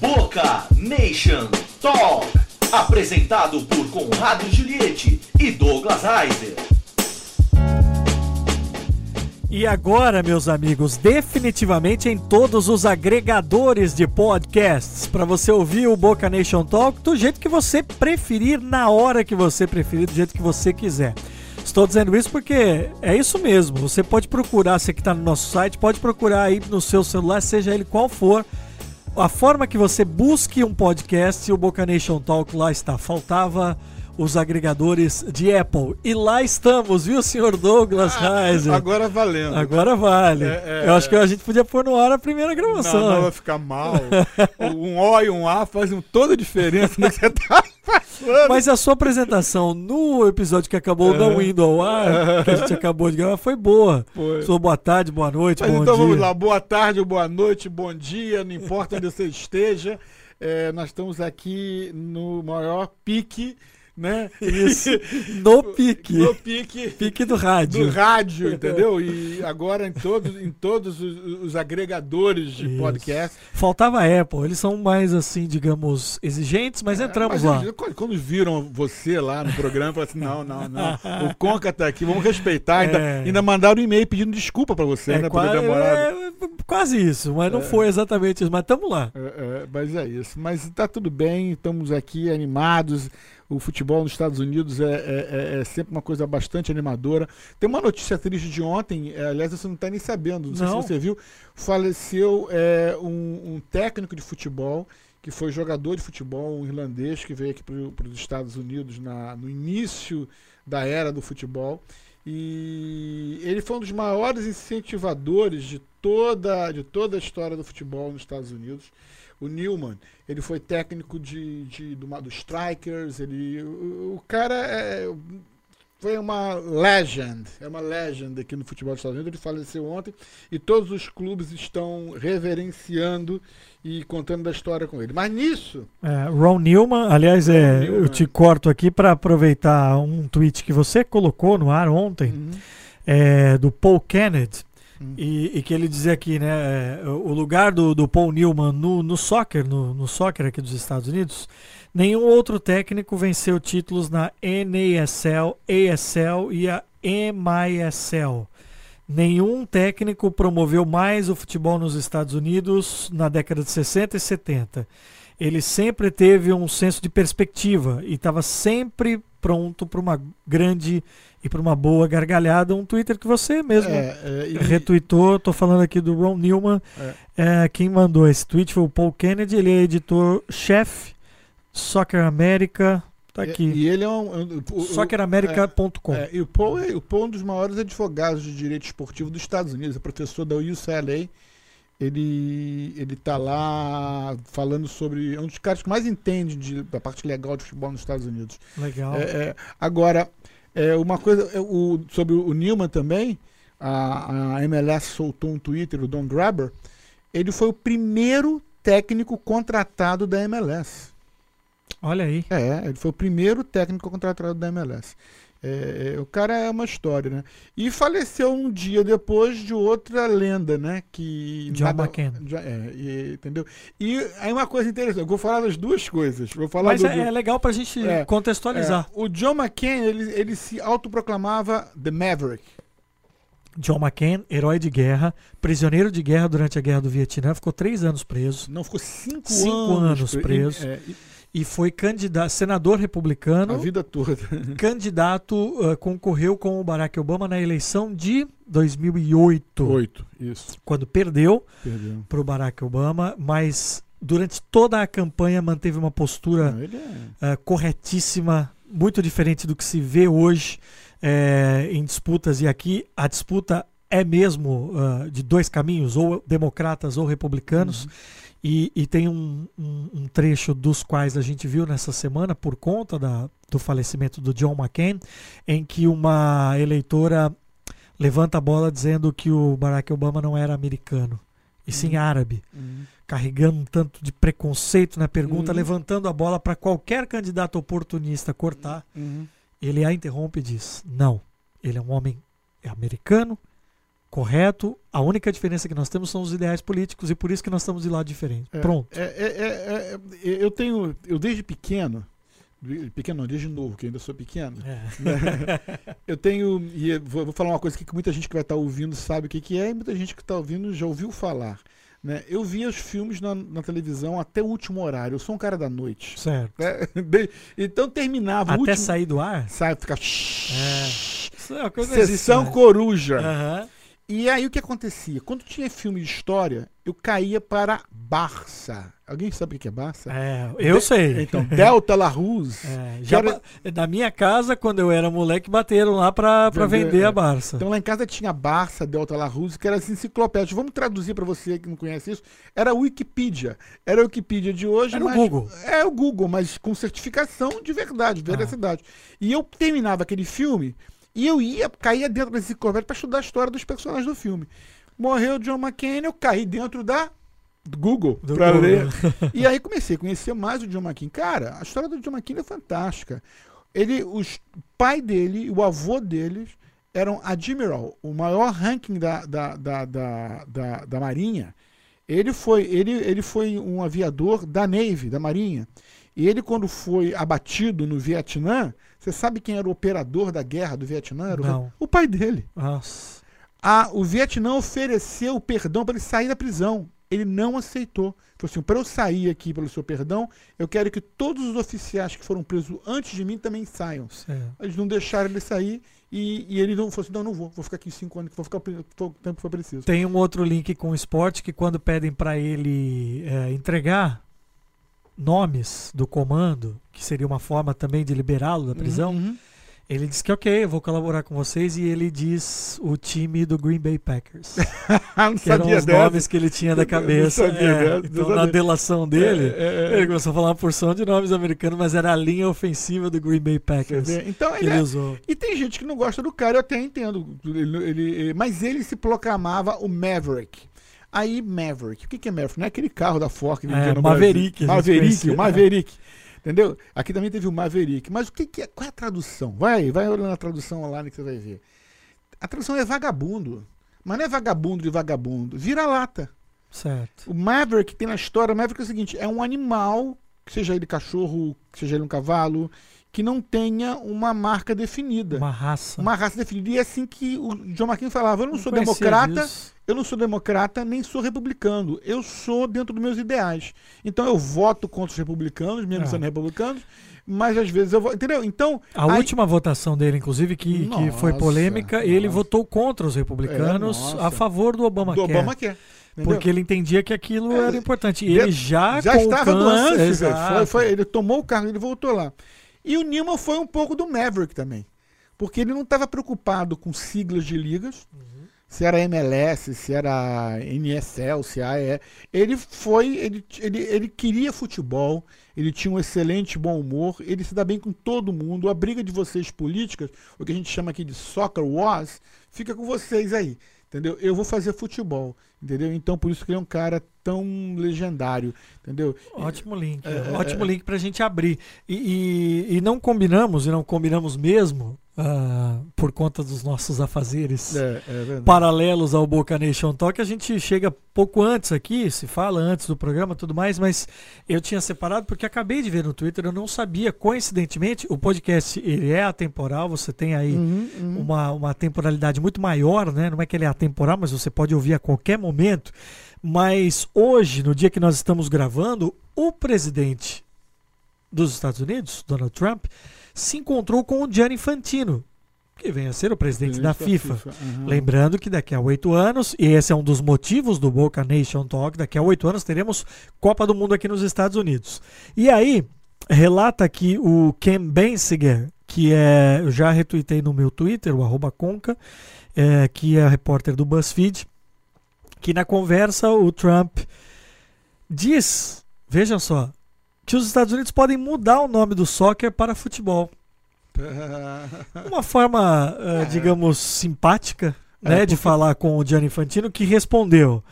Boca Nation Talk. Apresentado por Conrado Juliette e Douglas Heiser. E agora, meus amigos, definitivamente em todos os agregadores de podcasts, para você ouvir o Boca Nation Talk do jeito que você preferir, na hora que você preferir, do jeito que você quiser. Estou dizendo isso porque é isso mesmo. Você pode procurar, você que está no nosso site, pode procurar aí no seu celular, seja ele qual for, a forma que você busque um podcast, o Boca Nation Talk lá está. Faltava os agregadores de Apple. E lá estamos, viu, senhor Douglas ah, Reiser? Agora valendo. Agora vale. É, é, Eu acho que a gente podia pôr no ar a primeira gravação. Não, não vai ficar mal. um O e um A fazem toda a diferença no que você tá. Mas a sua apresentação no episódio que acabou é. não indo ao ar, que a gente acabou de gravar, foi boa. Foi. Sua boa tarde, boa noite, Mas bom então dia. vamos lá. Boa tarde, boa noite, bom dia, não importa onde você esteja. É, nós estamos aqui no maior pique né? Isso. No pique. No pique. Pique do rádio. Do rádio, entendeu? E agora em todos, em todos os, os agregadores de Isso. podcast. Faltava a Apple. Eles são mais, assim, digamos, exigentes, mas é, entramos mas, lá. Quando viram você lá no programa, falaram assim: não, não, não. O Conca tá aqui, vamos respeitar. Ainda, é. ainda mandaram um e-mail pedindo desculpa para você, é, né? Quase, é, quase isso, mas não é. foi exatamente isso. Mas estamos lá. É, é, mas é isso. Mas tá tudo bem, estamos aqui animados o futebol nos Estados Unidos é, é, é, é, sempre uma coisa bastante animadora. Tem uma notícia triste de ontem, é, aliás, você não está nem sabendo, não, não, sei se você viu. Faleceu é, um, um, técnico de futebol, que foi jogador de futebol, um irlandês, que veio aqui para os Estados Unidos na, no início da era do futebol. E ele foi um dos maiores incentivadores de toda, de toda a história do futebol nos Estados Unidos o Newman, ele foi técnico de, de, do, do Strikers, ele, o, o cara é, foi uma legend, é uma legend aqui no futebol dos Estados Unidos, ele faleceu ontem e todos os clubes estão reverenciando e contando da história com ele. Mas nisso. É, Ron Newman, aliás, Ron é, Newman. eu te corto aqui para aproveitar um tweet que você colocou no ar ontem, uhum. é, do Paul Kennedy. E, e, que ele dizia aqui, né, é, o lugar do, do Paul Newman no, no soccer, no, no soccer aqui dos Estados Unidos, nenhum outro técnico venceu títulos na NASL, ASL e a MISL. Nenhum técnico promoveu mais o futebol nos Estados Unidos na década de 60 e 70. Ele sempre teve um senso de perspectiva e estava sempre pronto para uma grande e para uma boa gargalhada, um Twitter que você mesmo é, é, e... retweetou. Estou falando aqui do Ron Newman. É. é. quem mandou esse tweet foi o Paul Kennedy, ele é editor-chefe, Soccer America. Tá aqui. E, e ele é um. um SoccerAmerica.com. É, e o Paul, é, o Paul é um dos maiores advogados de direito esportivo dos Estados Unidos, é professor da UCLA. Ele, ele tá lá falando sobre. É um dos caras que mais entende de, da parte legal de futebol nos Estados Unidos. Legal. É, agora, é, uma coisa é, o, sobre o Newman também, a, a MLS soltou um Twitter, o Don Grabber, ele foi o primeiro técnico contratado da MLS. Olha aí. É, ele foi o primeiro técnico contratado da MLS. É, é, o cara é uma história, né? E faleceu um dia depois de outra lenda, né? Que John nada, McCain. É, e, entendeu? E aí uma coisa interessante, eu vou falar das duas coisas. Vou falar Mas do, é, é, legal pra gente é, contextualizar. O John McCain, ele, ele se autoproclamava The Maverick. John McCain, herói de guerra, prisioneiro de guerra durante a guerra do Vietnã, ficou três anos preso. Não, ficou cinco, cinco anos, anos preso. E, e foi candidato, senador republicano. A vida toda. candidato, uh, concorreu com o Barack Obama na eleição de 2008. Oito, isso. Quando perdeu, para o Barack Obama, mas durante toda a campanha manteve uma postura Não, é... uh, corretíssima, muito diferente do que se vê hoje é, em disputas. E aqui a disputa é mesmo uh, de dois caminhos, ou democratas ou republicanos. Uhum. E, e tem um, um, um, trecho dos quais a gente viu nessa semana, por conta da, do falecimento do John McCain, em que uma eleitora levanta a bola dizendo que o Barack Obama não era americano, e sim uhum. árabe. Uhum. Carregando um tanto de preconceito na pergunta, uhum. levantando a bola para qualquer candidato oportunista cortar. Uhum. Ele a interrompe e diz: Não, ele é um homem americano, correto. A única diferença que nós temos são os ideais políticos e por isso que nós estamos de lado diferente. É, Pronto. É, é, é, é, eu tenho, eu desde pequeno, pequeno não, desde novo, que ainda sou pequeno, É. eu tenho, e vou, vou falar uma coisa que muita gente que vai estar ouvindo sabe o que, que é, e muita gente que está ouvindo já ouviu falar. Né? Eu via os filmes na, na televisão até o último horário. Eu sou um cara da noite. Certo. né? Então terminava Até último. sair do ar? Sai, fica. Isso é uma coisa existe Sessão mais. coruja. Aham. E aí o que acontecia? Quando tinha filme de história, eu caía para Barça. Alguém sabe o que é Barça? É, eu De- sei. Então, Delta La Ruse. É, já era- na minha casa, quando eu era moleque, bateram lá pra Vender, vender é. a Barça. Então lá em casa tinha Barça, Delta La Ruse, que era assim, enciclopédia. Vamos traduzir para você que não conhece isso. Era Wikipedia. Era a Wikipedia de hoje, Era o mas Google. É o Google, mas com certificação de verdade, de Ah. veracidade. E eu terminava aquele filme e eu ia, caía dentro da enciclopédia para estudar a história dos personagens do filme. Morreu John McCain, eu caí dentro da Google para ler. E aí comecei a conhecer mais o John McCain. Cara, a história do John McCain é fantástica. Ele, os, o pai dele e o avô deles eram Admiral, o maior ranking da, da, da, da, da, da Marinha. Ele foi, ele, ele foi um aviador da Navy, da Marinha. E ele, quando foi abatido no Vietnã, você sabe quem era o operador da guerra do Vietnã? Era o- Não. o pai dele. Nossa. A, o Vietnã ofereceu perdão para ele sair da prisão. Ele não aceitou. Falou assim: para eu sair aqui pelo seu perdão, eu quero que todos os oficiais que foram presos antes de mim também saiam. Certo. Eles não deixaram ele sair e, e ele não falou assim: não, não vou, vou ficar aqui cinco anos, vou ficar o tempo que for preciso. Tem um outro link com o esporte que quando pedem pra ele é, entregar nomes do comando, que seria uma forma também de liberá-lo da prisão, Uhum, uhum. ele diz que ok, eu vou colaborar com vocês e ele diz o time do Green Bay Packers. Que eram os dessa. nomes que ele tinha da Eu não cabeça. sabia É, não então, na sabia. delação dele, É, é, é. ele começou a falar uma porção de nomes americanos, mas era a linha ofensiva do Green Bay Packers? Então ele, ele é- usou. E tem gente que não gosta do cara, eu até entendo. Ele, ele- mas ele se proclamava o Maverick. Aí, Maverick. O que, que é Maverick? Não é aquele carro da Ford que É, no Maverick, Brasil. Maverick, Maverick. Entendeu? Aqui também teve o Maverick. Mas o que, que é? Qual é a tradução? Vai, vai olhando a tradução online que você vai ver. A tradução é vagabundo. Mas não é vagabundo de vagabundo. Vira-lata. Certo. O Maverick tem na história, o Maverick é o seguinte, é um animal, seja ele cachorro, seja ele um cavalo, que não tenha uma marca definida. Uma raça. Uma raça definida. E é assim que o John McCain falava, eu não, sou conhecia democrata, disso. eu não sou democrata, nem sou republicano. Eu sou dentro dos meus ideais. Então eu voto contra os republicanos, mesmo Ah. sendo republicanos, mas às vezes eu vou. Entendeu? Então. A aí- última votação dele, inclusive, que, que foi Nossa, polêmica, ele nossa. votou contra os republicanos É, nossa. a favor do Obama. do Obama quer. entendeu? Porque ele entendia que aquilo É, era importante. E ele já, já estava Kansas, antes, foi, foi- ele tomou o cargo, ele voltou lá. E o Newman foi um pouco do Maverick também. Porque ele não estava preocupado com siglas de ligas, se era MLS, se era NSL, se AE. Ele foi, ele, ele, ele queria futebol, ele tinha um excelente bom humor, ele se dá bem com todo mundo. A briga de vocês políticas, o que a gente chama aqui de soccer wars, fica com vocês aí. Entendeu? Eu vou fazer futebol, entendeu? Então por isso que ele é um cara tão legendário, entendeu? Ótimo link. É, ótimo é, link pra gente abrir. E, e, e não combinamos, e não combinamos mesmo, ah, por conta dos nossos afazeres É, é paralelos ao Boca Nation Talk, a gente chega pouco antes aqui, se fala antes do programa e tudo mais, mas eu tinha separado porque acabei de ver no Twitter, eu não sabia, coincidentemente, o podcast ele é atemporal, você tem aí Uhum, uhum. uma, uma temporalidade muito maior, né? Não é que ele é atemporal, mas você pode ouvir a qualquer momento. Mas hoje, no dia que nós estamos gravando, o presidente dos Estados Unidos, Donald Trump, se encontrou com o Gianni Infantino, que vem a ser o presidente da FIFA. Uhum. Lembrando que daqui a oito anos, e esse é um dos motivos do Boca Nation Talk, daqui a oito anos teremos Copa do Mundo aqui nos Estados Unidos. E aí, relata aqui o Ken Bensiger, que é, eu já retuitei no meu Twitter, o arroba Conca, é, que é repórter do BuzzFeed, que na conversa o Trump diz, vejam só, que os Estados Unidos podem mudar o nome do soccer para futebol. Uma forma, É. digamos, simpática né, É, de porque- falar com o Gianni Infantino, que respondeu: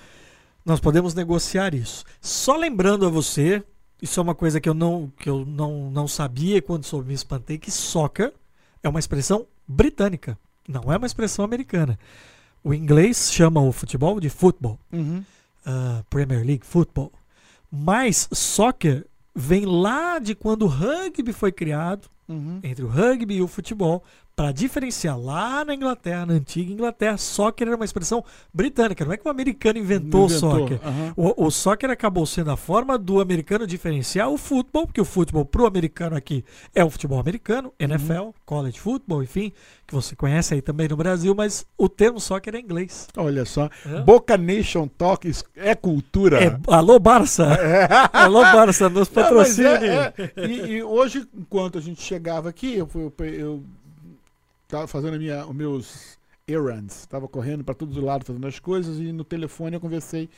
Nós podemos negociar isso. Só lembrando a você, isso é uma coisa que eu não, que eu não, não sabia quando soube, me espantei, que soccer é uma expressão britânica, não é uma expressão americana. O inglês chama o futebol de futebol, Uhum. uh, Premier League Football. Mas soccer vem lá de quando o rugby foi criado, Uhum. entre o rugby e o futebol, para diferenciar lá na Inglaterra, na antiga Inglaterra, soccer era uma expressão britânica, não é que o americano inventou, o soccer. Aham. O, o soccer acabou sendo a forma do americano diferenciar o futebol, porque o futebol pro americano aqui é o futebol americano, NFL, college football, enfim, que você conhece aí também no Brasil, mas o termo soccer é inglês. Olha só. É. Boca Nation Talk isso é cultura. É, alô Barça! alô Barça, nos Não, mas patrocine! é- é. E, e hoje, enquanto a gente chegava aqui, eu, eu, eu tava fazendo a minha, os meus errands, estava correndo para todos os lados, fazendo as coisas, e no telefone eu conversei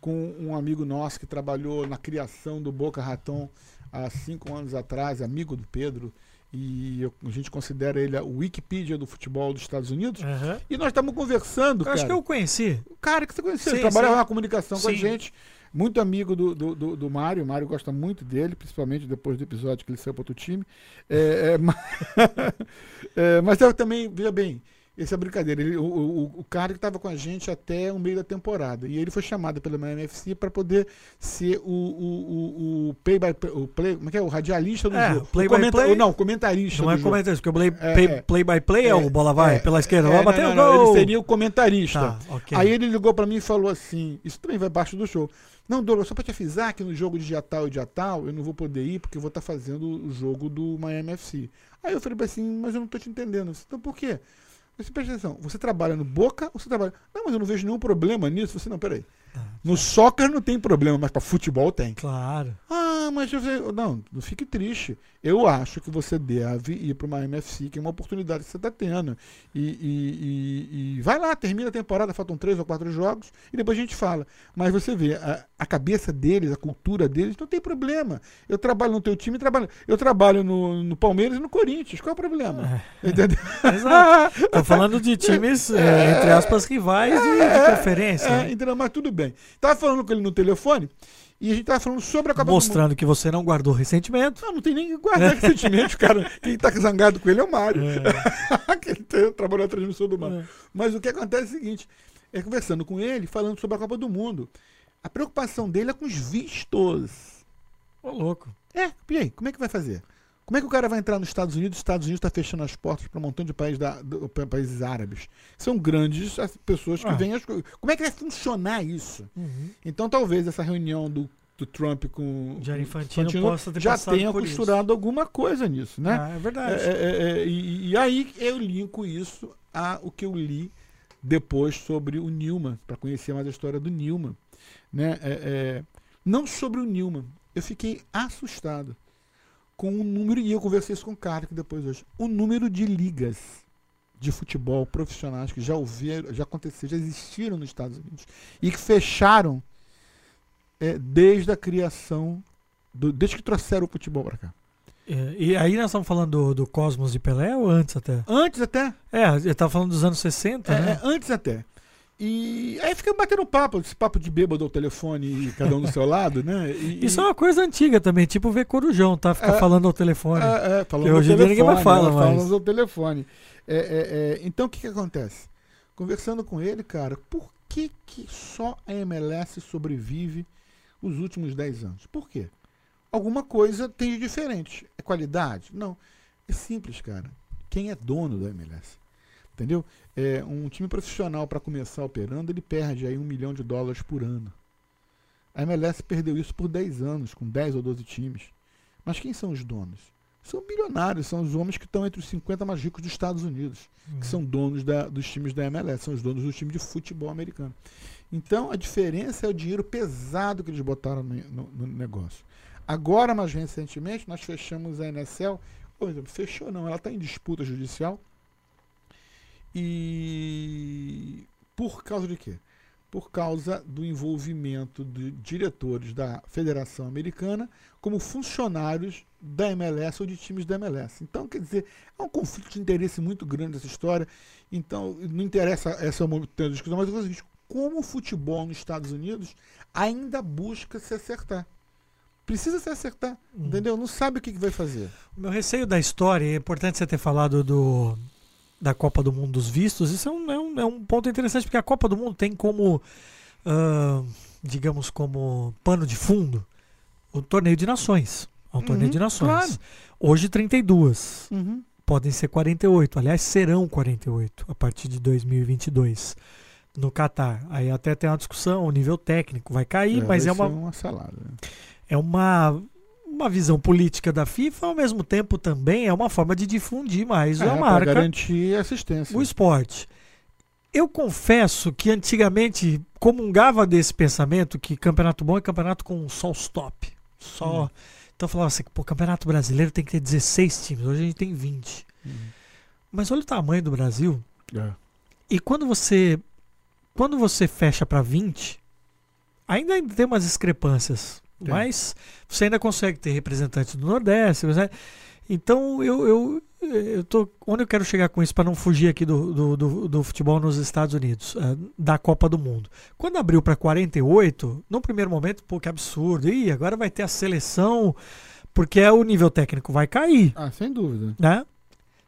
com um amigo nosso que trabalhou na criação do Boca Raton há cinco anos atrás, amigo do Pedro, e eu- a gente considera ele o Wikipedia do futebol dos Estados Unidos. Aham. E nós estamos conversando, Eu cara. acho que eu conheci. O cara que você conheceu, Sim, ele trabalhava sim. na comunicação com a Sim. gente. Muito amigo do, do, do, do Mário. O Mário gosta muito dele, principalmente depois do episódio que ele saiu para outro time. É, é, mas, é, mas eu também, veja bem, essa é brincadeira. Ele, o, o, o cara que estava com a gente até o meio da temporada. E ele foi chamado pela Miami FC para poder ser o, o, o, o play by o play, como é que é? O radialista do É, jogo. play o by play. Não, comentarista. Não é jogo. comentarista, porque o play, É, play, é. play by play é, o bola vai É, pela esquerda, é, vai não, não. Ele seria o comentarista. Tá, ok. Aí ele ligou pra mim e falou assim: Isso também vai abaixo do show. Não, Douglas, só pra te avisar que no jogo de dia tal e dia tal eu não vou poder ir porque eu vou estar fazendo o jogo do Miami FC. Aí eu falei assim: Mas eu não tô te entendendo. Então por quê? Você presta atenção, você trabalha no Boca ou você trabalha. Não, mas eu não vejo nenhum problema nisso. Você, não, peraí. No soccer não tem problema, mas pra futebol tem. Claro. Ah, mas não, não fique triste. Eu acho que você deve ir para uma MFC, que é uma oportunidade que você está tendo. E, e- e- e vai lá, termina a temporada, faltam três ou quatro jogos, e depois a gente fala. Mas você vê, a, a cabeça deles, a cultura deles, não tem problema. Eu trabalho no teu time, trabalho, eu trabalho no, no Palmeiras e no Corinthians. Qual é o problema? Entendeu? Exato. Tô falando de times, é, entre aspas, rivais de, de conferência. É, né? entendeu? Mas tudo bem. Tava falando com ele no telefone e a gente tava falando sobre a Copa do Mundo. Mostrando que você não guardou ressentimento. Não, não tem nem que guardar esse sentimento, cara. Quem tá zangado com ele é o Mário. É. que ele tem- trabalhou na transmissão do Mário. É. Mas o que acontece é o seguinte: é conversando com ele, falando sobre a Copa do Mundo. A preocupação dele é com os vistos. Ô, louco. É, e aí, como é que vai fazer? Como é que o cara vai entrar nos Estados Unidos? Os Estados Unidos está fechando as portas para um montão de países, da- do- pa- países árabes. São grandes as pessoas que Ah. vêm as. Como é que vai funcionar isso? Uhum. Então talvez essa reunião do, do Trump com Jair com Infantino possa ter já tenha por isso. costurado alguma coisa nisso, né? Ah, é verdade. É, é, é, e, e aí eu linko isso a o que eu li depois sobre o Newman, para conhecer mais a história do Newman. Né? É, é, não sobre o Newman, eu fiquei assustado com o número, e eu conversei isso com o que depois hoje, o número de ligas de futebol profissionais que já ouviram, já aconteceram, já existiram nos Estados Unidos e que fecharam é, desde a criação, do, desde que trouxeram o futebol para cá. É, E aí nós estamos falando do, do Cosmos de Pelé ou antes até? Antes até, É, ele tava falando dos anos 60, É, né? é, antes até. E aí fica batendo papo, esse papo de bêbado ao telefone e cada um do seu lado, né? E, Isso é uma coisa antiga também, tipo ver corujão, tá? Ficar É. falando ao telefone. é, é, falando ao hoje dia ninguém mais telefone, fala né, mais. Falando ao telefone. É, é, é, então o que, que acontece? Conversando com ele, cara, por que, que só a MLS sobrevive os últimos 10 anos? Por quê? Alguma coisa tem de diferente. É qualidade? Não. É simples, cara. Quem é dono da MLS? Entendeu? É, um time profissional, para começar operando, ele perde aí um milhão de dólares por ano. A MLS perdeu isso por 10 anos, com 10 ou 12 times. Mas quem são os donos? São bilionários, são os homens que estão entre os 50 mais ricos dos Estados Unidos, Uhum. que são donos da- dos times da MLS, são os donos do time de futebol americano. Então a diferença é o dinheiro pesado que eles botaram no, no- no negócio. Agora, mais recentemente, nós fechamos a NSL. Por exemplo, fechou não, ela está em disputa judicial. E por causa de quê? Por causa do envolvimento de diretores da Federação Americana como funcionários da MLS ou de times da MLS. Então, quer dizer, é um conflito de interesse muito grande essa história. Então, não interessa essa é uma discussão, mas eu vou dizer, como o futebol nos Estados Unidos ainda busca se acertar. Precisa se acertar, Uhum. entendeu? Não sabe o que, que vai fazer. O meu receio da história, é importante você ter falado do, da Copa do Mundo dos vistos, isso é um, é um, é um ponto interessante, porque a Copa do Mundo tem como, uh, digamos, como pano de fundo o torneio de nações. É um uhum, torneio de nações. Claro. Hoje 32. Uhum. Podem ser 48. Aliás, serão 48 a partir de 2022 no Catar. Aí até tem uma discussão, o nível técnico vai cair, é, mas vai é uma, uma salada. Né? É uma uma visão política da FIFA, ao mesmo tempo também é uma forma de difundir mais é, a marca. garantir assistência. O esporte. Eu confesso que antigamente comungava desse pensamento que campeonato bom é campeonato com só stop. Só. Hum. Então eu falava assim, pô, campeonato brasileiro tem que ter 16 times, hoje a gente tem 20. Hum. Mas olha o tamanho do Brasil. É. E quando você quando você fecha para 20, ainda tem umas discrepâncias Mas você ainda consegue ter representantes do Nordeste. Então eu, eu, eu tô. Onde eu quero chegar com isso para não fugir aqui do, do, do, do, futebol nos Estados Unidos, uh, da Copa do Mundo. Quando abriu para 48, no primeiro momento, pô, que absurdo. Ih, agora vai ter a seleção, porque é o nível técnico vai cair. Ah, sem dúvida. Né?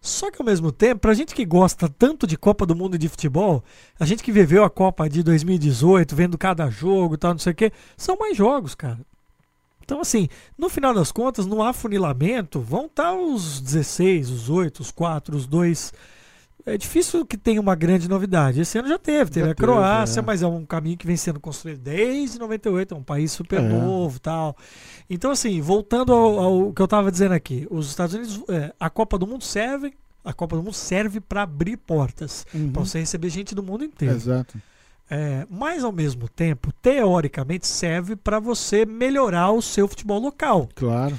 Só que ao mesmo tempo, pra gente que gosta tanto de Copa do Mundo e de futebol, a gente que viveu a Copa de 2018, vendo cada jogo e tal, não sei o quê, são mais jogos, cara. Então, assim, no final das contas, no afunilamento, vão estar os 16, os 8, os 4, os 2. É difícil que tenha uma grande novidade. Esse ano já teve, teve já a Croácia, é. mas é um caminho que vem sendo construído desde 98, é um país super é. novo tal. Então, assim, voltando ao, ao que eu estava dizendo aqui, os Estados Unidos, é, a Copa do Mundo serve, a Copa do Mundo serve para abrir portas, uhum. para você receber gente do mundo inteiro. Exato. É, mas ao mesmo tempo, teoricamente, serve para você melhorar o seu futebol local. Claro.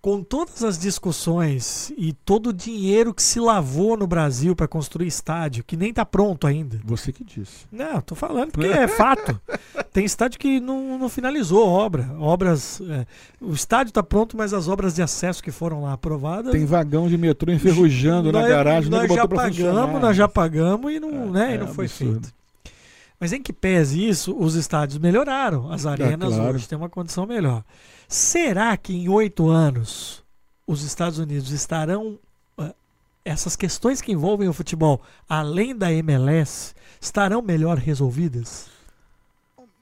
Com todas as discussões e todo o dinheiro que se lavou no Brasil para construir estádio, que nem está pronto ainda. Você que disse. Não, tô falando porque é fato. Tem estádio que não, não finalizou a obra. Obras. É, o estádio está pronto, mas as obras de acesso que foram lá aprovadas. Tem vagão de metrô enferrujando nós, na garagem. Nós já pagamos, nós já pagamos e não, é, né, e não é foi absurdo. feito. Mas em que pese isso, os estádios melhoraram. As é, arenas é, claro. hoje têm uma condição melhor. Será que em oito anos os Estados Unidos estarão. Uh, essas questões que envolvem o futebol, além da MLS, estarão melhor resolvidas?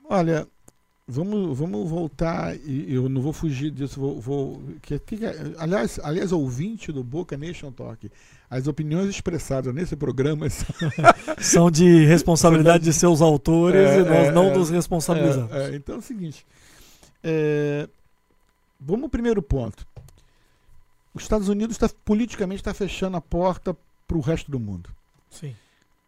Olha, vamos, vamos voltar, e eu não vou fugir disso, vou. vou que, que, aliás, aliás, ouvinte do Boca Nation Talk as opiniões expressadas nesse programa são de responsabilidade de seus autores é, e nós é, não é, nos responsabilizamos. É, é, então é o seguinte: é, vamos ao primeiro ponto. Os Estados Unidos tá, politicamente está fechando a porta para o resto do mundo. Sim.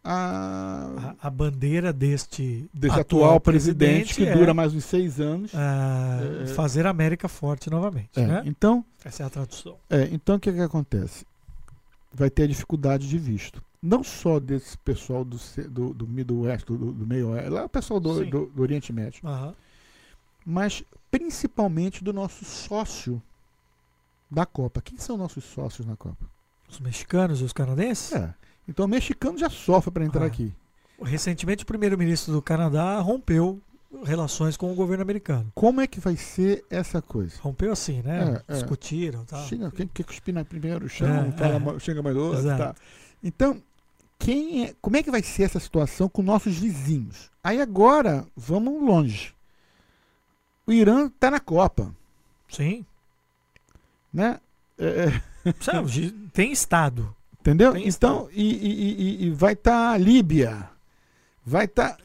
A, a, a bandeira deste, deste atual, atual presidente, presidente, que dura mais uns seis anos. fazer a América forte novamente. Né? Então, essa é a tradução. então o que, que acontece? vai ter dificuldade de visto. Não só desse pessoal do, do, do Middle West, do, do meio lá o pessoal do, do, do, Oriente Médio. Uhum. Mas principalmente do nosso sócio da Copa. Quem são nossos sócios na Copa? Os mexicanos e os canadenses? É. Então o mexicano já sofre para entrar ah. aqui. Recentemente o primeiro-ministro do Canadá rompeu relações com o governo americano. Como é que vai ser essa coisa? Rompeu assim, né? É, é. Discutiram. Tá. Chega, quem quer cuspir primeiro chão, é, é. chega mais outro. Tá. Então, quem é, como é que vai ser essa situação com nossos vizinhos? Aí agora, vamos longe. O Irã está na Copa. Sim. Né? É, é. Sabe, tem Estado. Entendeu? Tem então, estado. E, e, e, e vai estar tá a Líbia. Vai estar. Tá,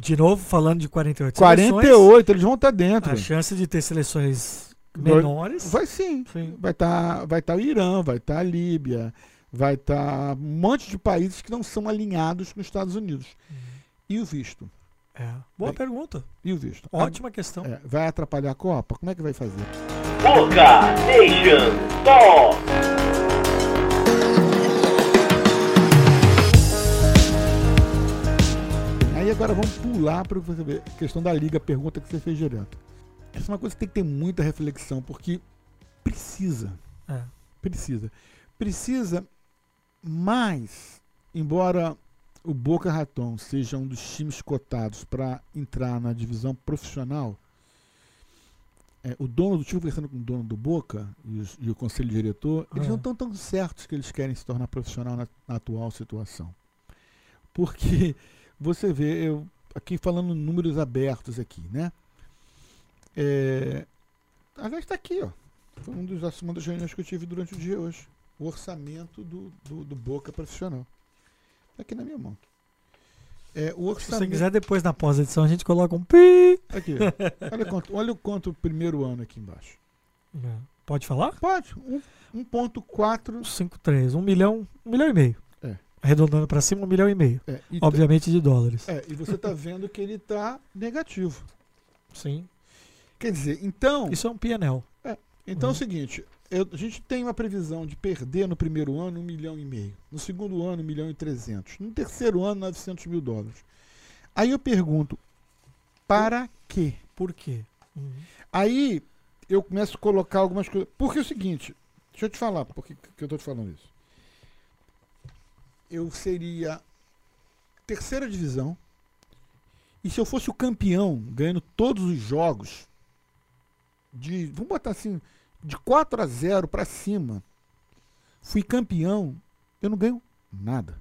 de novo, falando de 48 48, eles vão estar tá dentro. A chance de ter seleções menores. Vai sim. sim. Vai estar tá, vai tá o Irã, vai estar tá a Líbia, vai estar tá um monte de países que não são alinhados com os Estados Unidos. Uhum. E o visto? É. Boa vai. pergunta. E o visto? Ótima a, questão. É, vai atrapalhar a Copa? Como é que vai fazer? Boca Nation Talk. Agora vamos pular para você ver a questão da liga, a pergunta que você fez direto. Essa é uma coisa que tem que ter muita reflexão, porque precisa. É. Precisa. Precisa mais, embora o Boca Raton seja um dos times cotados para entrar na divisão profissional, é, o dono do time conversando com o dono do Boca e, os- e o conselho diretor, eles Ah. não estão tão certos que eles querem se tornar profissional na, na atual situação. Porque você vê, eu aqui falando números abertos aqui, né? É, aliás, está aqui, ó. Foi um dos, uma das reuniões que eu tive durante o dia hoje. O orçamento do, do, do Boca profissional. Está aqui na minha mão. É, o Se você orçamento. quiser, depois na pós-edição a gente coloca um pi. Aqui, olha, quanto, olha o quanto o primeiro ano aqui embaixo. É. Pode falar? Pode. Um, 1.4. 5, 3. Um milhão, um milhão e meio. É. Arredondando pra cima, um milhão e meio. É, e, Obviamente de dólares. é, e você está vendo que ele está negativo. Sim. Quer dizer, então, Isso é um PNL. então é o Uhum. seguinte: eu- a gente tem uma previsão de perder no primeiro ano um milhão e meio. No segundo ano, um milhão e trezentos. No terceiro ano, 900 mil dólares. Aí eu pergunto: para quê? Por quê? Uhum. Aí eu começo a colocar algumas coisas. Porque é o seguinte, deixa eu te falar, por que que eu estou te falando isso? Eu seria terceira divisão. E se eu fosse o campeão, ganhando todos os jogos, de, vamos botar assim, de 4 a 0 para cima, fui campeão, eu não ganho nada.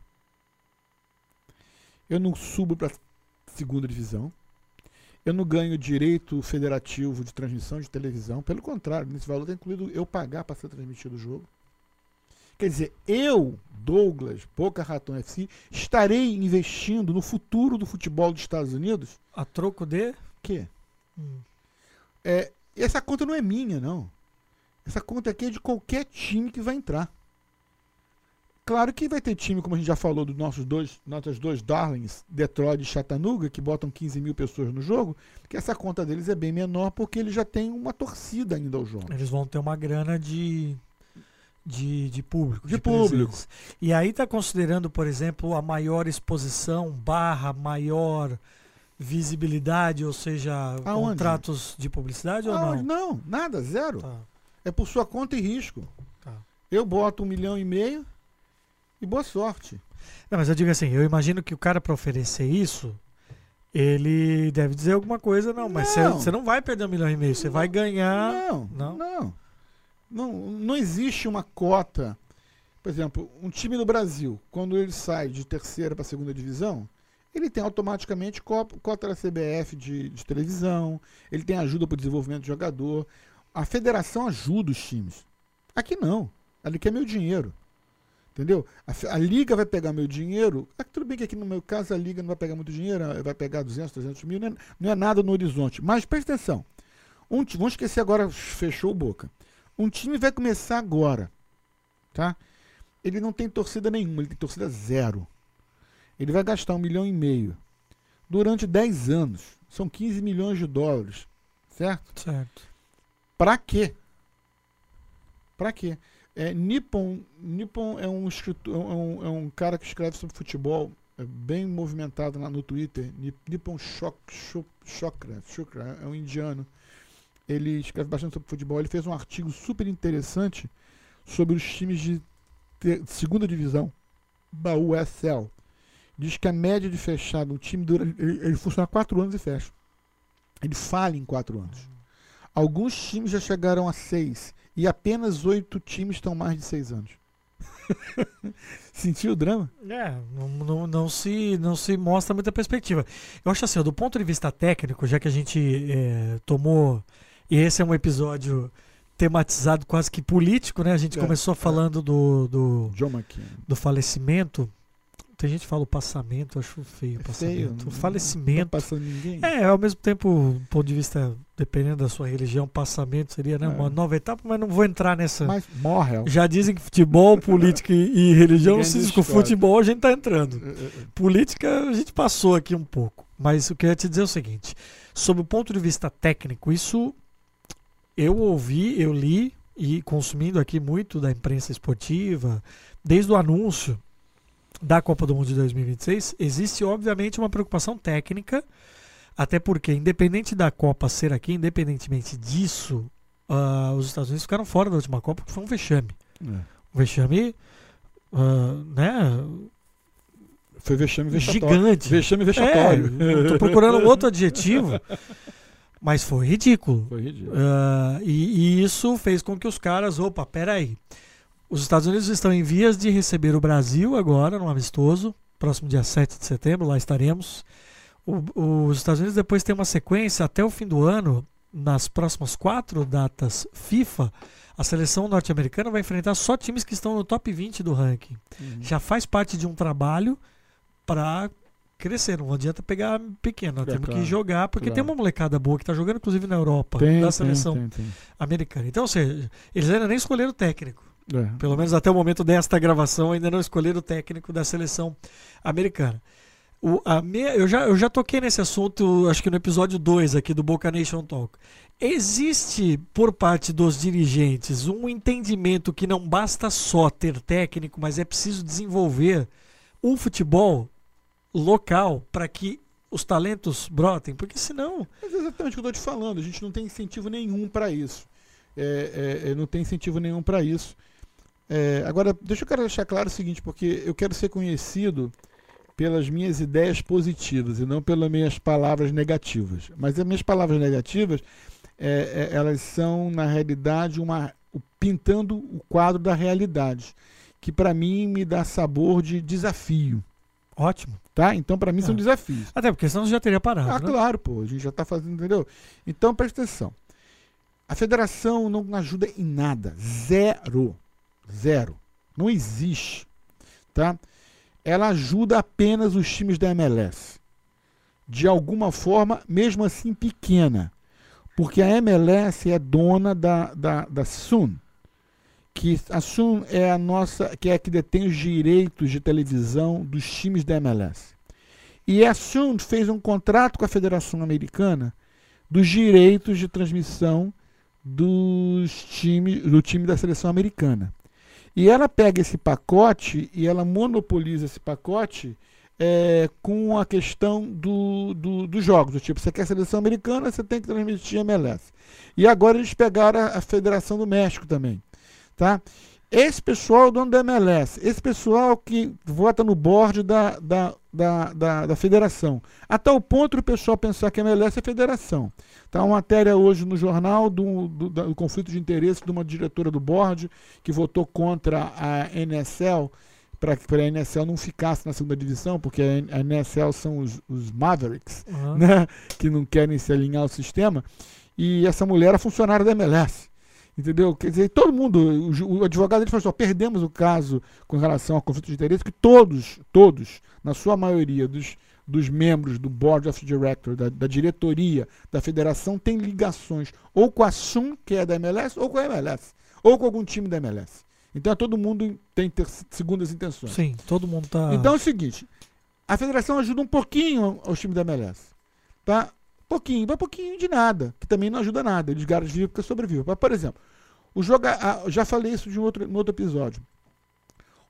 Eu não subo para segunda divisão. Eu não ganho direito federativo de transmissão de televisão. Pelo contrário, nesse valor está incluído eu pagar para ser transmitido o jogo. Quer dizer, eu, Douglas, Boca Raton FC, estarei investindo no futuro do futebol dos Estados Unidos. A troco de. Que Hum. é, essa conta não é minha, não. Essa conta aqui é de qualquer time que vai entrar. Claro que vai ter time, como a gente já falou, dos nossos dois, nossas dois darlings, Detroit e Chattanooga, que botam 15 mil pessoas no jogo, que essa conta deles é bem menor porque eles já têm uma torcida ainda ao jogo. Eles vão ter uma grana de. De, de público. De público. presença. E aí tá considerando, por exemplo, a maior exposição barra maior visibilidade, ou seja, Aonde? contratos de publicidade ou Ah, não? não, nada, zero. Tá, É por sua conta e risco. tá. Eu boto um milhão e meio e boa sorte. Não, mas eu digo assim, eu imagino que o cara para oferecer isso, ele deve dizer alguma coisa, não, mas você- Não. você não vai perder um milhão e meio, você vai ganhar. Não, não? não, não. Não existe uma cota. Por exemplo, um time do Brasil, quando ele sai de terceira para segunda divisão, ele tem automaticamente co- cota da CBF de, de televisão, ele tem ajuda para o desenvolvimento de jogador. A federação ajuda os times. Aqui não. Ali quer meu dinheiro. Entendeu? A, a liga vai pegar meu dinheiro. Ah, tudo bem que aqui no meu caso a liga não vai pegar muito dinheiro, ela vai pegar 200, 300 mil, não é, não é nada no horizonte. Mas presta atenção. Um, vamos esquecer agora, fechou o boca. Um time vai começar agora, tá? Ele não tem torcida nenhuma, ele tem torcida zero. Ele vai gastar um milhão e meio durante 10 anos. São 15 milhões de dólares, certo? Certo. Pra quê? Pra quê? É, Nippon, Nippon é um escritor, é um, é um cara que escreve sobre futebol, é bem movimentado lá no Twitter. Ni- Nippon Chokra, Chokra, é um indiano. Ele escreve bastante sobre futebol. Ele fez um artigo super interessante sobre os times de segunda divisão da USL. Diz que a média de fechado, um time dura, ele, ele funciona quatro anos e fecha. Ele falha em quatro anos. Alguns times já chegaram a seis e apenas oito times estão mais de seis anos. Sentiu o drama? É, não, não, não se, não se mostra muita perspectiva. Eu acho assim, do ponto de vista técnico, já que a gente é, tomou. E esse é um episódio tematizado quase que político, né? A gente É, começou é. falando do, do, John do falecimento. Tem gente que fala o passamento, acho feio o É passamento. feio. o Não tá falecimento. passando ninguém. É, ao mesmo tempo, do ponto de vista, dependendo da sua religião, passamento seria né, É. uma nova etapa, mas não vou entrar nessa. Mas morre. Já dizem que futebol, política e, e religião não se diz. Discorda. futebol a gente tá entrando. É. Política a gente passou aqui um pouco. Mas o que eu ia te dizer é o seguinte: sob o ponto de vista técnico, isso eu ouvi, eu li e consumindo aqui muito da imprensa esportiva, desde o anúncio da Copa do Mundo de 2026, existe obviamente uma preocupação técnica, até porque, independente da Copa ser aqui, independentemente disso, ah, os Estados Unidos ficaram fora da última Copa, porque foi um vexame. É. Um vexame, ah, né? Foi vexame vexatório. Gigante. Vexame vexatório. É, tô procurando um outro adjetivo. Mas foi ridículo. Foi ridículo. Uh, e, e, isso fez com que os caras, opa, peraí. Os Estados Unidos estão em vias de receber o Brasil agora, no amistoso, próximo dia 7 de setembro, lá estaremos. O, os Estados Unidos depois tem uma sequência até o fim do ano, nas próximas quatro datas FIFA, a seleção norte-americana vai enfrentar só times que estão no top 20 do ranking. Uhum. Já faz parte de um trabalho para crescer. Não adianta pegar pequeno, é, temos claro, que jogar, porque claro. tem uma molecada boa que está jogando, inclusive na Europa, tem, da seleção tem, tem, americana. Então, ou seja, eles ainda nem escolheram o técnico. É. Pelo menos até o momento desta gravação, ainda não escolheram o técnico da seleção americana. O, a minha, eu, já, eu já toquei nesse assunto, acho que no episódio 2 aqui do Boca Nation Talk. Existe, por parte dos dirigentes, um entendimento que não basta só ter técnico, mas é preciso desenvolver um futebol local para que os talentos brotem, porque senão. Mas é exatamente o que eu estou te falando, a gente não tem incentivo nenhum para isso. É, é, é, não tem incentivo nenhum para isso. É, agora, deixa eu quero deixar claro o seguinte, porque eu quero ser conhecido pelas minhas ideias positivas e não pelas minhas palavras negativas. Mas as minhas palavras negativas, é, elas são, na realidade, uma, pintando o quadro da realidade, que para mim me dá sabor de desafio. Ótimo. Tá? Então, para mim, são ah. desafios. Até porque senão você já teria parado. Ah, né? claro, pô. A gente já está fazendo, entendeu? Então, presta atenção. A federação não ajuda em nada. Zero. Zero. Não existe. Tá? Ela ajuda apenas os times da MLS. De alguma forma, mesmo assim pequena. Porque a MLS é dona da, da, da Sun que a Sun é a nossa, que é a que detém os direitos de televisão dos times da MLS. E a Sun fez um contrato com a Federação Americana dos direitos de transmissão dos times, do time da seleção americana. E ela pega esse pacote e ela monopoliza esse pacote é, com a questão do, do, dos jogos. Do tipo, você quer seleção americana, você tem que transmitir MLS. E agora eles pegaram a, a Federação do México também. Tá? Esse pessoal é o dono da MLS, esse pessoal que vota no board da, da, da, da, da federação. Até o ponto do pessoal pensar que a MLS é federação. Tá uma matéria hoje no jornal do, do, do, conflito de interesse de uma diretora do board que votou contra a NSL para que a NSL não ficasse na segunda divisão, porque a NSL são os, os Mavericks, uhum. né, que não querem se alinhar ao sistema. E essa mulher é funcionária da MLS. Entendeu? Quer dizer, todo mundo, o, o advogado dele falou assim: ó, perdemos o caso com relação ao conflito de interesse, que todos, todos, na sua maioria dos, dos membros do Board of Directors, da, da, diretoria da federação, tem ligações ou com a SUM, que é da MLS, ou com a MLS, ou com algum time da MLS. Então todo mundo tem ter, segundas intenções. Sim, todo mundo tá. Então é o seguinte: a federação ajuda um pouquinho aos times da MLS. Tá? Pouquinho, mas pouquinho de nada, que também não ajuda nada. Eles caras vivem porque sobrevivem. Mas, por exemplo, o joga, já falei isso de um outro, no outro episódio.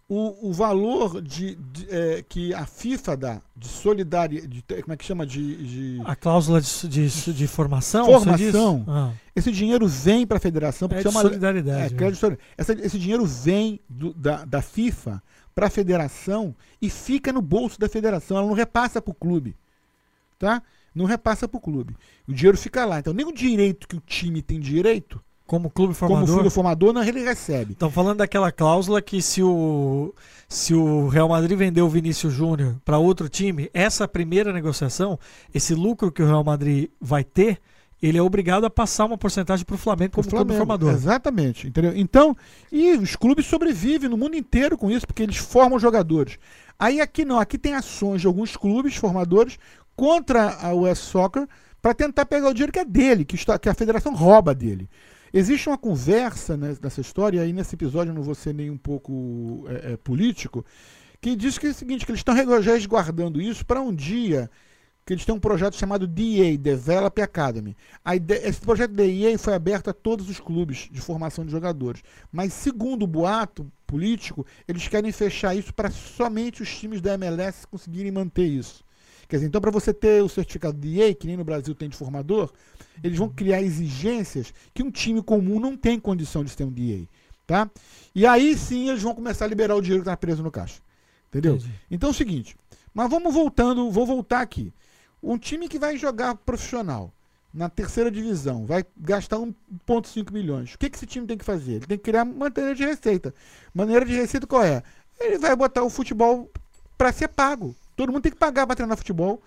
O, o valor de, de é, que a FIFA dá de solidariedade, como é que chama? De, de a cláusula de, de, de formação? Formação. Ah. Esse dinheiro vem para a federação porque é de solidariedade. É, é. Essa, esse dinheiro vem do, da, da FIFA para a federação e fica no bolso da federação. Ela não repassa para o clube. Tá? Não repassa para o clube. O dinheiro fica lá. Então, nem o direito que o time tem direito, como clube formador, como clube formador, não ele recebe. Estão falando daquela cláusula que se o, se o Real Madrid vender o Vinícius Júnior para outro time, essa primeira negociação, esse lucro que o Real Madrid vai ter, ele é obrigado a passar uma porcentagem para o Flamengo como Flamengo, clube formador. Exatamente, entendeu? Então, e os clubes sobrevivem no mundo inteiro com isso, porque eles formam jogadores. Aí aqui não, aqui tem ações de alguns clubes formadores contra a US Soccer para tentar pegar o dinheiro que é dele, que, está, que a federação rouba dele. Existe uma conversa né, nessa história, e aí nesse episódio eu não vou ser nem um pouco é, é, político, que diz que é o seguinte, que eles estão resguardando isso para um dia que eles têm um projeto chamado DA, Develop Academy. Ideia, esse projeto DA foi aberto a todos os clubes de formação de jogadores. Mas, segundo o boato político, eles querem fechar isso para somente os times da MLS conseguirem manter isso. Quer dizer, então para você ter o certificado de EA, que nem no Brasil tem de formador, eles vão criar exigências que um time comum não tem condição de ter um DA. Tá? E aí sim eles vão começar a liberar o dinheiro que está preso no caixa. Entendeu? Entendi. Então é o seguinte, mas vamos voltando, vou voltar aqui. Um time que vai jogar profissional, na terceira divisão, vai gastar 1,5 milhões. O que, que esse time tem que fazer? Ele tem que criar maneira de receita. Maneira de receita qual é? Ele vai botar o futebol para ser pago. Todo mundo tem que pagar para treinar futebol.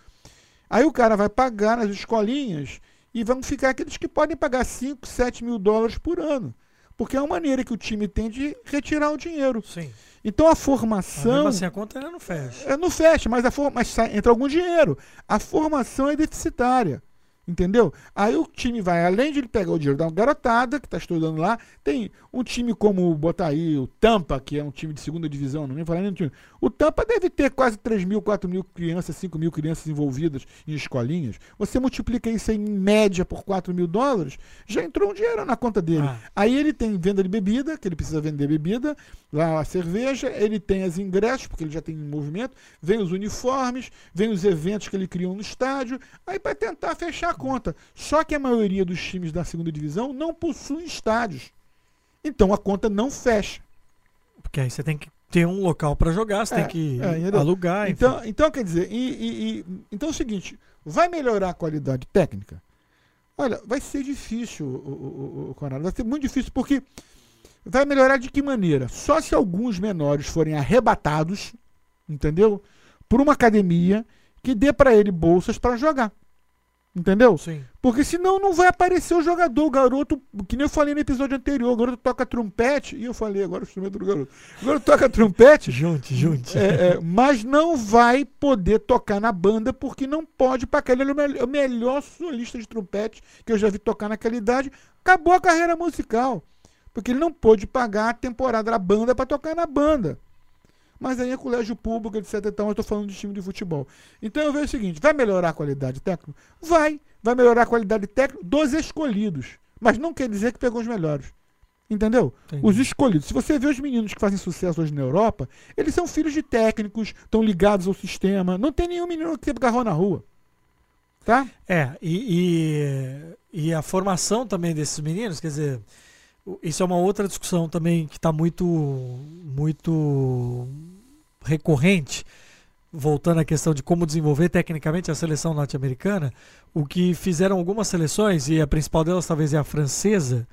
Aí o cara vai pagar nas escolinhas e vão ficar aqueles que podem pagar 5, 7 mil dólares por ano. Porque é uma maneira que o time tem de retirar o dinheiro. Sim. Então a formação. Mas mesmo assim a conta não fecha. É, não fecha, mas, a for... mas sai, entra algum dinheiro. A formação é deficitária. Entendeu? Aí o time vai, além de ele pegar o dinheiro da garotada, que está estudando lá, tem um time como, botar aí, o Tampa, que é um time de segunda divisão, não nem falar nem time. O Tampa deve ter quase 3 mil, 4 mil crianças, 5 mil crianças envolvidas em escolinhas. Você multiplica isso em média por 4 mil dólares, já entrou um dinheiro na conta dele. Ah. Aí ele tem venda de bebida, que ele precisa vender bebida, lá a cerveja, ele tem as ingressos, porque ele já tem movimento, vem os uniformes, vem os eventos que ele criou no estádio, aí para tentar fechar conta. Só que a maioria dos times da segunda divisão não possuem estádios. Então a conta não fecha. Porque aí você tem que ter um local para jogar, você é, tem que é, alugar. Então, então, quer dizer, e, e, e, então é o seguinte: vai melhorar a qualidade técnica? Olha, vai ser difícil, o, o, o, o vai ser muito difícil, porque vai melhorar de que maneira? Só se alguns menores forem arrebatados, entendeu? Por uma academia que dê para ele bolsas para jogar. Entendeu? Sim. Porque senão não vai aparecer o jogador, o garoto, que nem eu falei no episódio anterior, o garoto toca trompete, e eu falei agora o instrumento do garoto. O garoto toca trompete. junte, junte. É, é, mas não vai poder tocar na banda porque não pode para. Ele é o melhor solista de trompete que eu já vi tocar naquela idade. Acabou a carreira musical. Porque ele não pôde pagar a temporada da banda para tocar na banda. Mas aí é colégio público, etc. Então, eu estou falando de time de futebol. Então eu vejo o seguinte: vai melhorar a qualidade técnica? Vai. Vai melhorar a qualidade técnica dos escolhidos. Mas não quer dizer que pegou os melhores. Entendeu? Entendi. Os escolhidos. Se você vê os meninos que fazem sucesso hoje na Europa, eles são filhos de técnicos, estão ligados ao sistema. Não tem nenhum menino que sempre agarrou na rua. Tá? É, e, e, e a formação também desses meninos, quer dizer, isso é uma outra discussão também que está muito, muito recorrente, voltando à questão de como desenvolver tecnicamente a seleção norte-americana, o que fizeram algumas seleções, e a principal delas talvez é a francesa,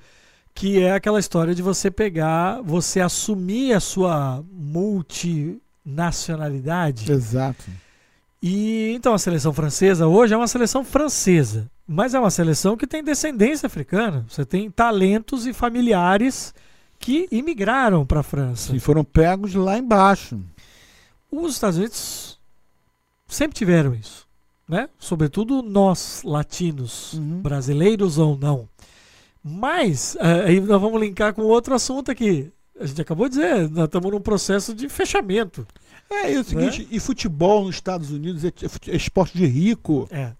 que é aquela história de você pegar, você assumir a sua multinacionalidade. Exato. E então a seleção francesa hoje é uma seleção francesa. Mas é uma seleção que tem descendência africana. Você tem talentos e familiares que imigraram para a França. E foram pegos lá embaixo. Os Estados Unidos sempre tiveram isso. Né? Sobretudo nós, latinos, uhum. brasileiros ou não. Mas, uh, aí nós vamos linkar com outro assunto aqui. A gente acabou de dizer, nós estamos num processo de fechamento. É, e o seguinte, né? e futebol nos Estados Unidos é, é esporte de rico. É.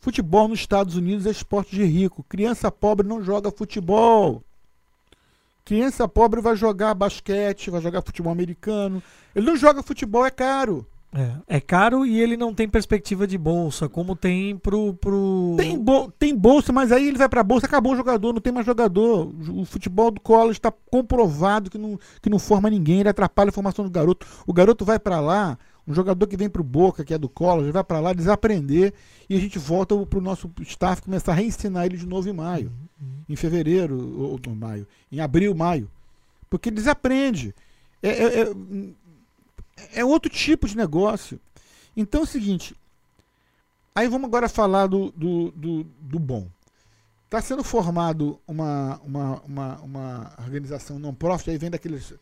Futebol nos Estados Unidos é esporte de rico. Criança pobre não joga futebol. Criança pobre vai jogar basquete, vai jogar futebol americano. Ele não joga futebol, é caro. É, é caro e ele não tem perspectiva de bolsa, como tem pro. pro... Tem, bo tem bolsa, mas aí ele vai pra bolsa, acabou o jogador, não tem mais jogador. O futebol do college está comprovado que não, que não forma ninguém, ele atrapalha a formação do garoto. O garoto vai para lá, um jogador que vem pro Boca, que é do college, vai para lá desaprender e a gente volta pro nosso staff começar a reensinar ele de novo em maio. Uhum. Em fevereiro, ou, ou maio, em abril, maio. Porque ele desaprende. É, é, é é outro tipo de negócio. Então é o seguinte. Aí vamos agora falar do, do, do, do bom. Está sendo formado uma, uma, uma, uma organização non-profit, aí vem daqueles.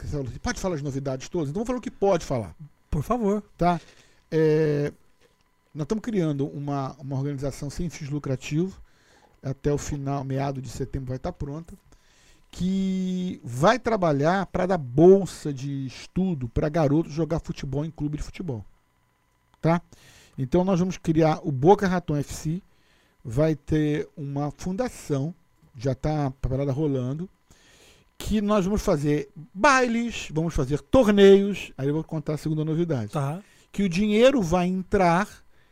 Pode falar as novidades todas? Então vamos falar o que pode falar. Por favor. Tá? É, nós estamos criando uma, uma organização sem fins lucrativos. Até o final, meado de setembro, vai estar pronta que vai trabalhar para dar bolsa de estudo para garotos jogar futebol em clube de futebol. Tá? Então nós vamos criar o Boca Raton FC, vai ter uma fundação, já está a parada rolando, que nós vamos fazer bailes, vamos fazer torneios, aí eu vou contar a segunda novidade. Tá. Que o dinheiro vai entrar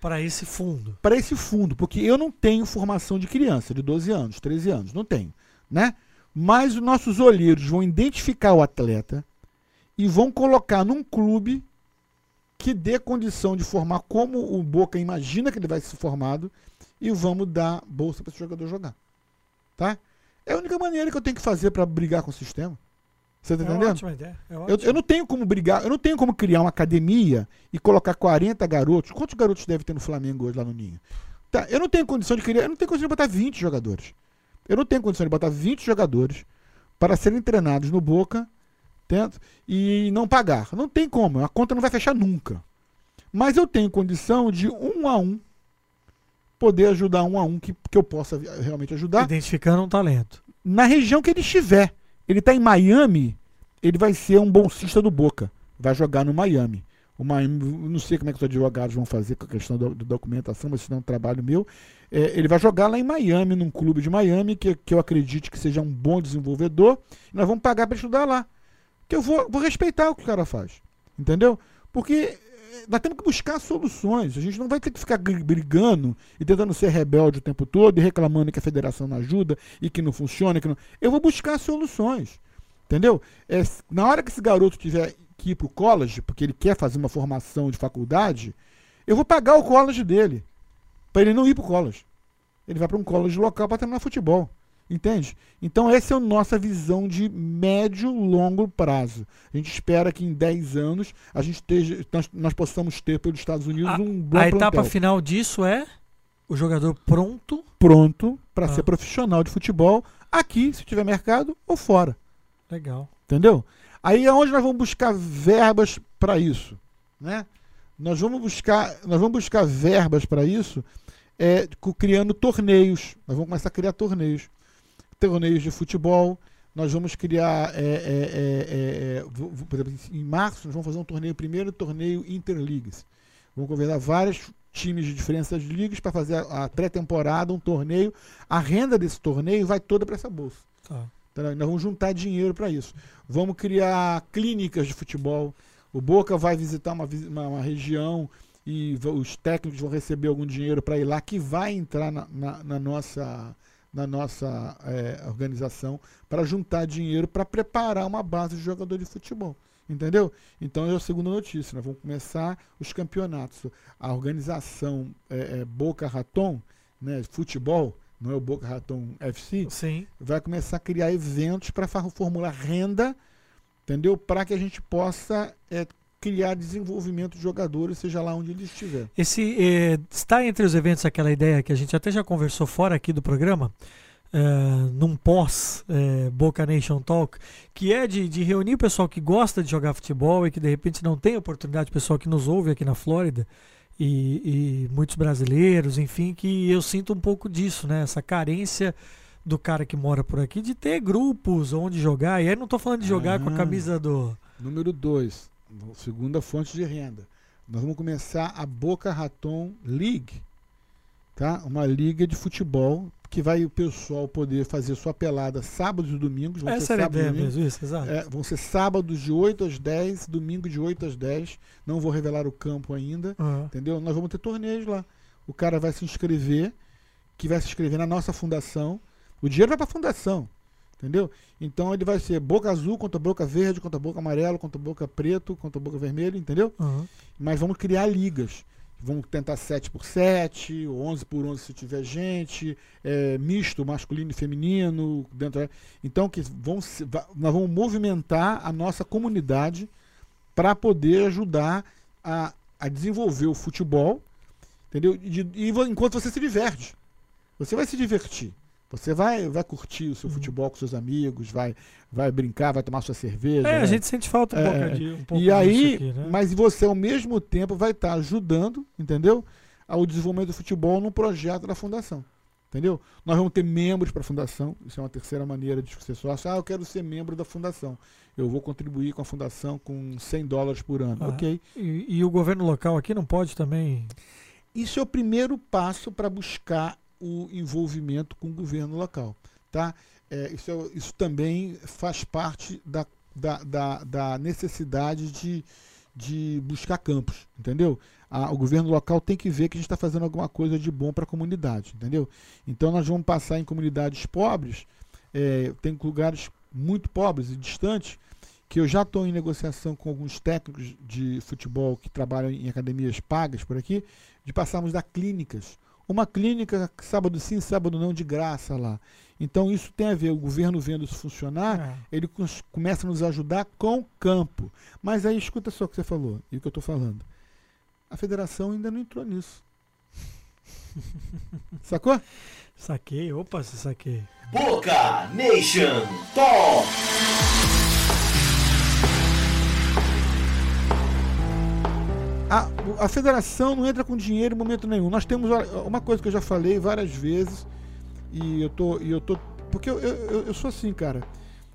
para esse fundo. Para esse fundo, porque eu não tenho formação de criança de 12 anos, 13 anos, não tenho, né? Mas os nossos olheiros vão identificar o atleta e vão colocar num clube que dê condição de formar como o Boca imagina que ele vai ser formado e vamos dar bolsa para esse jogador jogar. Tá? É a única maneira que eu tenho que fazer para brigar com o sistema. Você tá É entendendo? ótima ideia. É Eu, ótimo. eu não tenho como brigar, eu não tenho como criar uma academia e colocar 40 garotos. Quantos garotos deve ter no Flamengo hoje lá no Ninho? Tá, eu não tenho condição de criar, eu não tenho condição de botar 20 jogadores. Eu não tenho condição de botar 20 jogadores para serem treinados no Boca tento, e não pagar. Não tem como, a conta não vai fechar nunca. Mas eu tenho condição de um a um poder ajudar um a um que, que eu possa realmente ajudar Identificando um talento. na região que ele estiver. Ele está em Miami, ele vai ser um bolsista do Boca. Vai jogar no Miami. O Miami não sei como é que os advogados vão fazer com a questão da da documentação, mas isso não é um trabalho meu. É, ele vai jogar lá em Miami, num clube de Miami, que, que eu acredite que seja um bom desenvolvedor. E nós vamos pagar para estudar lá. Que eu vou, vou respeitar o que o cara faz. Entendeu? Porque nós temos que buscar soluções. A gente não vai ter que ficar brigando e tentando ser rebelde o tempo todo e reclamando que a federação não ajuda e que não funciona. Que não... Eu vou buscar soluções. Entendeu? É, na hora que esse garoto tiver que ir para o college, porque ele quer fazer uma formação de faculdade, eu vou pagar o college dele. Para ele não ir para o college. Ele vai para um college local para treinar futebol. Entende? Então, essa é a nossa visão de médio longo prazo. A gente espera que em 10 anos a gente esteja, nós, nós possamos ter pelos Estados Unidos A, um bom a etapa plantel final disso é o jogador pronto. pronto para Ah. ser profissional de futebol aqui, se tiver mercado, ou fora. Legal. Entendeu? Aí é onde nós vamos buscar verbas para isso, né? Nós vamos buscar, nós vamos buscar verbas para isso, é, criando torneios. Nós vamos começar a criar torneios, torneios de futebol. Nós vamos criar, é, é, é, é, é, por exemplo, em março nós vamos fazer um torneio primeiro torneio interligas. Vamos convidar vários times de diferentes ligas para fazer a, a pré-temporada, um torneio. A renda desse torneio vai toda para essa bolsa. Tá. Entendeu? Nós vamos juntar dinheiro para isso. Vamos criar clínicas de futebol. O Boca vai visitar uma, uma, uma região e os técnicos vão receber algum dinheiro para ir lá, que vai entrar na, na- na nossa, na nossa eh, organização para juntar dinheiro para preparar uma base de jogador de futebol. Entendeu? Então é a segunda notícia. Nós vamos começar os campeonatos. A organização eh, eh, Boca Raton, né, futebol, não é o Boca Raton FC, Sim. vai começar a criar eventos para formular renda, entendeu? Para que a gente possa é, criar desenvolvimento de jogadores, seja lá onde ele estiver. Esse eh, está entre os eventos aquela ideia que a gente até já conversou fora aqui do programa, eh, num pós eh, Boca Nation Talk, que é de, de reunir o pessoal que gosta de jogar futebol e que de repente não tem oportunidade, o pessoal que nos ouve aqui na Flórida e, e muitos brasileiros, enfim, que eu sinto um pouco disso, né? Essa carência do cara que mora por aqui de ter grupos onde jogar. E aí não estou falando de jogar com a Ah. camisa do. Número dois, segunda fonte de renda. Nós vamos começar a Boca Raton League, tá? Uma liga de futebol que vai o pessoal poder fazer sua pelada sábados e domingos. vão Essa ser era a sábados ideia mesmo, isso, exato. É, vão ser sábados de 8 às 10, domingo de 8 às 10. Não vou revelar o campo ainda. Ah, Entendeu? Nós vamos ter torneios lá. O cara vai se inscrever, que vai se inscrever na nossa fundação. O dinheiro vai para a fundação. Entendeu? Então ele vai ser boca azul contra boca verde, contra boca amarelo, contra boca preto, contra boca vermelho, entendeu? ah. Mas vamos criar ligas. Vamos tentar 7 por 7 ou 11 por 11 se tiver gente, é, misto, masculino e feminino. Dentro, então, que vão, nós vamos movimentar a nossa comunidade para poder ajudar a, a desenvolver o futebol, entendeu? E, e enquanto você se diverte. Você vai se divertir. Você vai, vai curtir o seu Uhum. futebol com seus amigos, vai, vai brincar, vai tomar sua cerveja. É, a vai- gente sente falta um É, pouco de um pouco e aí, aqui, né? mas você ao mesmo tempo vai estar ajudando, entendeu? Ao desenvolvimento do futebol num projeto da fundação. Entendeu? Nós vamos ter membros para a fundação. Isso é uma terceira maneira de ser sócio. Ah, eu quero ser membro da fundação. Eu vou contribuir com a fundação com 100 dólares por ano. Ah. Ok. E, e o governo local aqui não pode também. Isso é o primeiro passo para buscar o envolvimento com o governo local. Tá? É, isso, é- isso também faz parte da, da, da, da necessidade de, de buscar campos, entendeu? Ah, o governo local tem que ver que a gente está fazendo alguma coisa de bom para a comunidade, entendeu? Então nós vamos passar em comunidades pobres, é, tem lugares muito pobres e distantes, que eu já estou em negociação com alguns técnicos de futebol que trabalham em academias pagas por aqui, de passarmos a clínicas uma clínica sábado sim, sábado não, de graça lá. Então isso tem a ver, o governo vendo isso funcionar, É. ele começa a nos ajudar com o campo. Mas aí escuta só o que você falou e o que eu estou falando. A federação ainda não entrou nisso. Sacou? Saquei, opa, se saquei. Boca Nation Talk. A, a federação não entra com dinheiro em momento nenhum. Nós temos uma coisa que eu já falei várias vezes, e eu tô. E eu tô porque eu, eu, eu- sou assim, cara.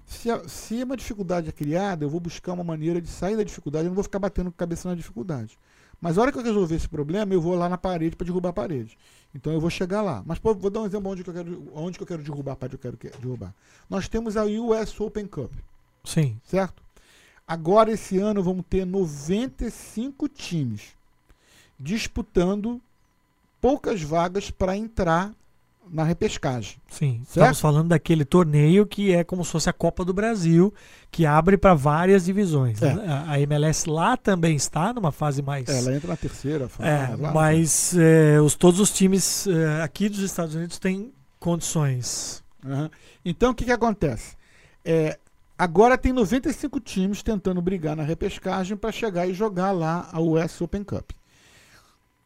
Se, a- se uma dificuldade é criada, eu vou buscar uma maneira de sair da dificuldade, eu não vou ficar batendo cabeça na dificuldade. Mas a hora que eu resolver esse problema, eu vou lá na parede para derrubar a parede. Então eu vou chegar lá. Mas pô, vou dar um exemplo onde que eu quero, onde que eu quero derrubar a parede que eu quero que- derrubar. Nós temos a US Open Cup Sim. certo? Agora, esse ano, vamos ter 95 times disputando poucas vagas para entrar na repescagem. Sim, Certo? estamos falando daquele torneio que é como se fosse a Copa do Brasil, que abre para várias divisões. É. A, a MLS lá também está numa fase mais. Ela entra na terceira fase. É, lá. mas é, os, todos os times é, aqui dos Estados Unidos têm condições. Aham. Então, o que, que acontece? Agora tem 95 times tentando brigar na repescagem para chegar e jogar lá a US Open Cup.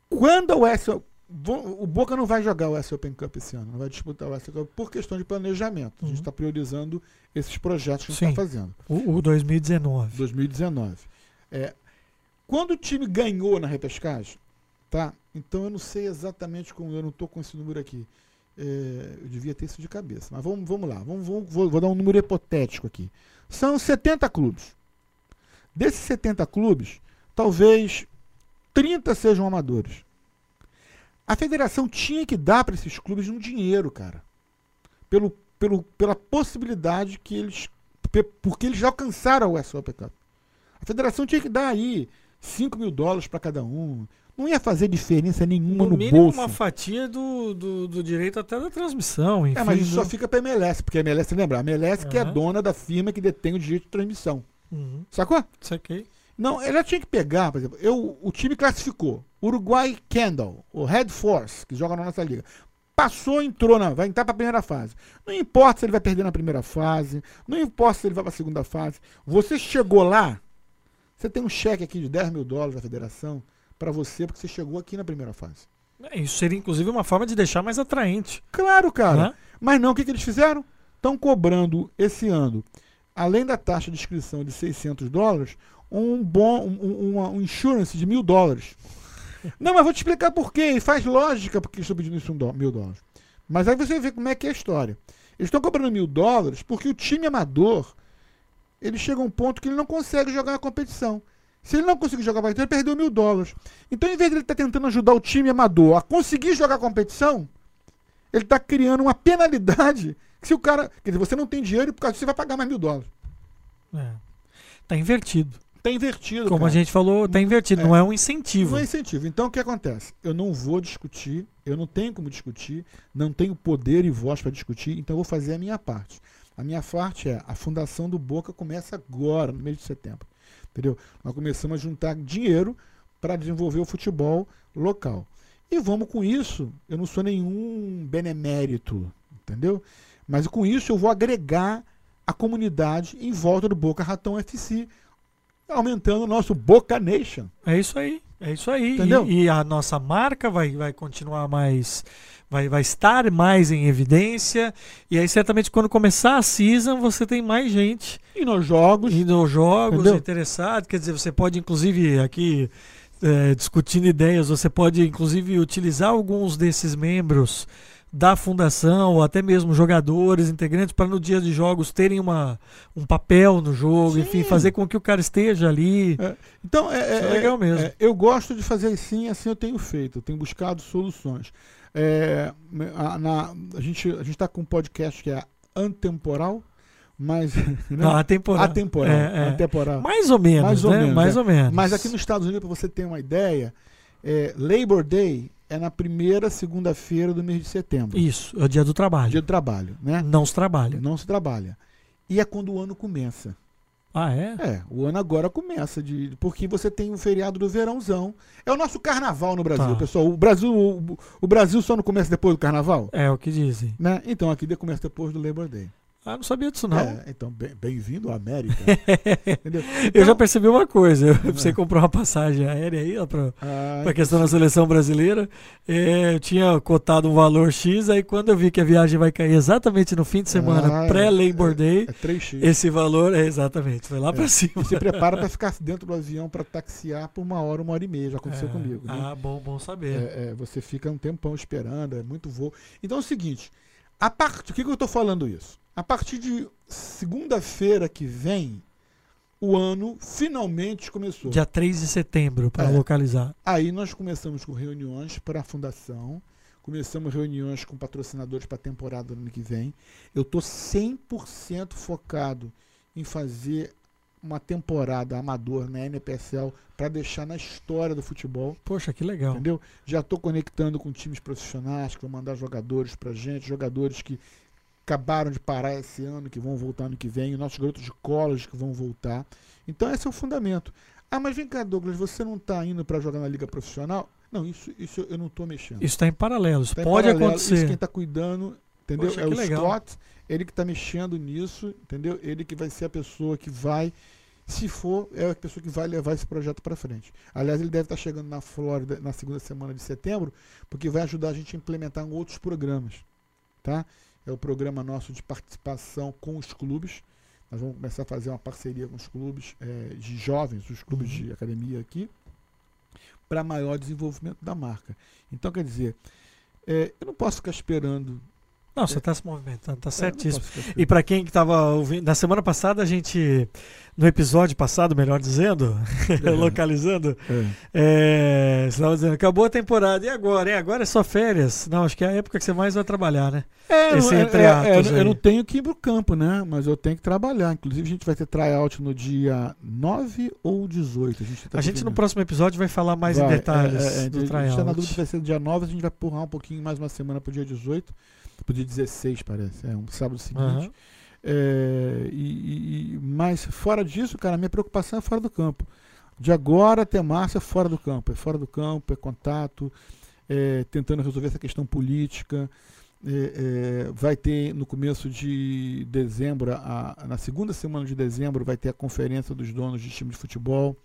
Quando a US O- Boca não vai jogar o US Open Cup esse ano, não vai disputar o US Open Cup por questão de planejamento. A gente Uhum. está priorizando esses projetos que a gente está fazendo. O, o 2019. 2019. É, quando o time ganhou na repescagem, tá? Então eu não sei exatamente como, eu não estou com esse número aqui. É, eu devia ter isso de cabeça. Mas vamos, vamos lá, vamos, vamos- vou, vou dar um número hipotético aqui. São 70 clubes. Desses 70 clubes, talvez 30 sejam amadores. A federação tinha que dar para esses clubes um dinheiro, cara. Pelo, pelo, pela possibilidade que eles. Porque eles já alcançaram o Cup. A federação tinha que dar aí 5 mil dólares para cada um. Não ia fazer diferença nenhuma No no, mínimo, bolso. uma fatia do, do, do direito até da transmissão. Enfim, É, mas isso do- só fica para a MLS, porque a MLS, lembra, a MLS que é dona da firma que detém o direito de transmissão. Uhum, Sacou? saquei. Não, ela tinha que pegar, por exemplo, eu, o time classificou. Uruguai Kendall, o Red Force, que joga na nossa liga. Passou, entrou, na, vai entrar para a primeira fase. Não importa se ele vai perder na primeira fase, não importa se ele vai para a segunda fase. Você chegou lá, você tem um cheque aqui de 10 mil dólares da federação para você, porque você chegou aqui na primeira fase. É, Isso seria inclusive uma forma de deixar mais atraente. Claro, cara. né? Mas não, o que, que eles fizeram? Estão cobrando esse ano, além da taxa de inscrição de 600 dólares, um bom um, um, uma- um insurance de mil dólares. Não, mas vou te explicar por quê. E faz lógica porque eles estão pedindo isso mil dólares. Mas aí você vê como é que é a história. Eles estão cobrando mil dólares porque o time amador ele chega a um ponto que ele não consegue jogar a competição. Se ele não conseguir jogar a competição, ele perdeu mil dólares. Então, em vez de ele estar tentando ajudar o time amador a conseguir jogar a competição, ele está criando uma penalidade que se o cara. Quer dizer, você não tem dinheiro e por causa disso você vai pagar mais mil dólares. É. Tá invertido. Tá invertido. Como cara. a gente falou, tá invertido, É. não é um incentivo. Não é incentivo. Então o que acontece? Eu não vou discutir, eu não tenho como discutir, não tenho poder e voz para discutir, então eu vou fazer a minha parte. A minha parte é a fundação do Boca começa agora, no mês de setembro. Entendeu? Nós começamos a juntar dinheiro para desenvolver o futebol local. E vamos com isso, eu não sou nenhum benemérito, entendeu? Mas com isso eu vou agregar a comunidade em volta do Boca Ratão FC, aumentando o nosso Boca Nation. É isso aí. É isso aí. E- Entendeu? E, a nossa marca vai, vai continuar mais. Vai, vai estar mais em evidência. E aí, certamente, quando começar a season, você tem mais gente E nos jogos, indo aos jogos, Entendeu? interessado. Quer dizer, você pode, inclusive, aqui. é, discutindo ideias, você pode inclusive utilizar alguns desses membros da fundação, ou até mesmo jogadores, integrantes, para no dia de jogos terem uma, um papel no jogo, Sim. enfim, fazer com que o cara esteja ali. Então, é, é é- legal mesmo. é, eu gosto de fazer assim, assim eu tenho feito, eu tenho buscado soluções. É, a, na- a gente a está com um podcast que é antemporal, mas. né? Não, a temporada. Atemporal. É, é. atemporal. Mais ou menos, Mais ou né? menos, Mais é. ou menos. Mas aqui nos Estados Unidos, para você ter uma ideia, é, Labor Day é na primeira segunda-feira do mês de setembro. Isso, é o dia do trabalho. Dia do trabalho, né? Não se trabalha. Não se trabalha. E é quando o ano começa. Ah, é? É, o ano agora começa de porque você tem o feriado do verãozão. É o nosso carnaval no Brasil, Tá. pessoal. O Brasil, o, o Brasil só não começa depois do carnaval, É o que dizem. né? Então aqui começa depois do Labor Day. Ah, não sabia disso não. É, então bem- bem-vindo à América. Entendeu? Eu Então- já percebi uma coisa. Eu precisei comprar uma passagem aérea aí, ó, pra, Ah, pra questão da seleção brasileira. É, eu tinha cotado um valor X, aí quando eu vi que a viagem vai cair exatamente no fim de semana, Ah, pré-Labor Day, é 3x. esse valor é exatamente, foi lá pra cima. E se prepara para ficar dentro do avião para taxiar por uma hora, uma hora e meia. Já aconteceu É, comigo. Né? Ah, bom, bom saber. É, é, você fica um tempão esperando, é muito voo. Então é o seguinte: a part... o que, que eu estou falando isso? A partir de segunda-feira que vem, o ano finalmente começou. Dia 3 de setembro, pra É. localizar. Aí nós começamos com reuniões para a fundação, começamos reuniões com patrocinadores para a temporada do ano que vem. Eu estou 100% focado em fazer uma temporada amador na NPSL para deixar na história do futebol. Poxa, que legal. Entendeu? Já estou conectando com times profissionais que vão mandar jogadores pra gente, jogadores que acabaram de parar esse ano, que vão voltar ano que vem, nossos garotos de college que vão voltar. Então esse é o fundamento. Ah, mas vem cá, Douglas, você não está indo para jogar na liga profissional? Não, isso, isso eu não estou mexendo. Isso está em paralelo, isso Tá em pode paralelo, acontecer. Isso quem está cuidando, entendeu? Poxa, é o legal. Scott, ele que está mexendo nisso, entendeu? Ele que vai ser a pessoa que vai, se for, é a pessoa que vai levar esse projeto para frente. Aliás, ele deve estar chegando na Flórida na segunda semana de setembro, porque vai ajudar a gente a implementar em outros programas, tá? É o programa nosso de participação com os clubes. Nós vamos começar a fazer uma parceria com os clubes eh, de jovens, os clubes Uhum. de academia aqui, para maior desenvolvimento da marca. Então, quer dizer, eh, eu não posso ficar esperando. Não, você está se movimentando, tá é, certíssimo. E para quem que estava ouvindo, na semana passada a gente, no episódio passado, melhor dizendo, localizando, É. é, você estava dizendo, acabou a temporada, e agora? É, agora é só férias? Não, acho que é a época que você mais vai trabalhar, né? É, Esse é, entre é, é, eu não tenho que ir pro campo, né? Mas eu tenho que trabalhar. Inclusive, a gente vai ter tryout no dia 9 ou 18. A gente, tá a gente no próximo episódio vai falar mais Vai, em detalhes é, é, é, do A gente tá na tryout. dúvida se vai ser dia 9, a gente vai empurrar um pouquinho mais uma semana pro dia 18. Pro dia 16, parece. É um sábado seguinte. Aham. É, e, e- mas fora disso, cara, a minha preocupação é fora do campo. De agora até março é fora do campo. É fora do campo, é contato, é tentando resolver essa questão política. É, é, vai ter no começo de dezembro, a- a- na segunda semana de dezembro, vai ter a conferência dos donos de time de futebol.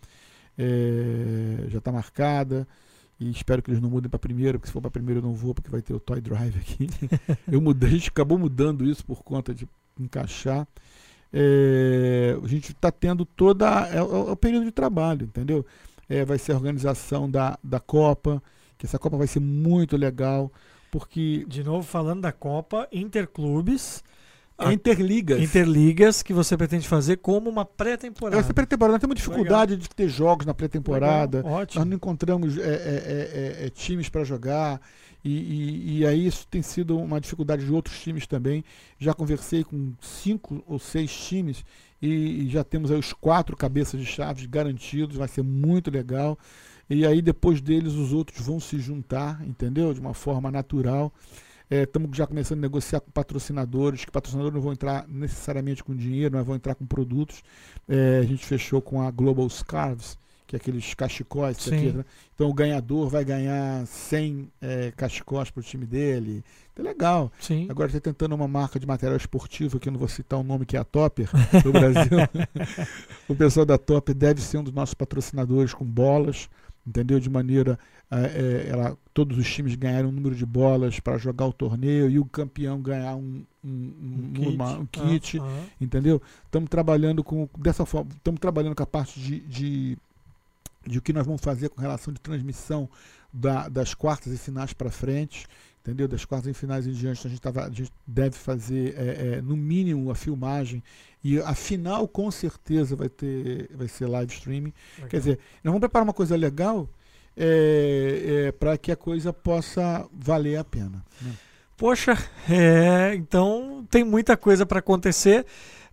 É, já está marcada. E espero que eles não mudem para primeiro, porque se for para primeiro eu não vou, porque vai ter o Toy Drive aqui. eu mudei, a gente acabou mudando isso por conta de encaixar. É, a gente está tendo toda. É, é o período de trabalho, entendeu? É, vai ser a organização da, da Copa, que essa Copa vai ser muito legal, porque De novo, falando da Copa, Interclubes, é a- interligas. Interligas, que você pretende fazer como uma pré-temporada. Essa pré-temporada nós temos dificuldade de ter jogos na pré-temporada. Legal, Nós não encontramos é, é, é, é, é, times para jogar. E, e- e aí isso tem sido uma dificuldade de outros times também. Já conversei com cinco ou seis times e, e já temos aí os quatro cabeças de chaves garantidos. Vai ser muito legal. E aí depois deles os outros vão se juntar, entendeu? De uma forma natural. Estamos já começando a negociar com patrocinadores, que patrocinadores não vão entrar necessariamente com dinheiro, mas vão entrar com produtos. É, a gente fechou com a Global Scarves, que é aqueles cachecóis. aqui, né? Então o ganhador vai ganhar 100 é, cachecóis para o time dele. É legal. Sim. Agora está tentando uma marca de material esportivo, que eu não vou citar o nome, que é a Topper, do Brasil. o pessoal da Topper deve ser um dos nossos patrocinadores com bolas, entendeu? De maneira. eh, ela, todos os times ganharam um número de bolas para jogar o torneio e o campeão ganhar um, um, um- Um uma- um kit. kit Ah, ah. entendeu? Estamos trabalhando com dessa forma, estamos trabalhando com a parte de, de, de o que nós vamos fazer com relação de transmissão da- das quartas e finais para frente, entendeu? Das quartas e finais em diante, a gente, tava, a gente deve fazer é, é, no mínimo a filmagem e a final com certeza vai ter vai ser live streaming. Quer dizer, nós vamos preparar uma coisa legal para que a coisa possa valer a pena. né? Poxa, é, então tem muita coisa para acontecer.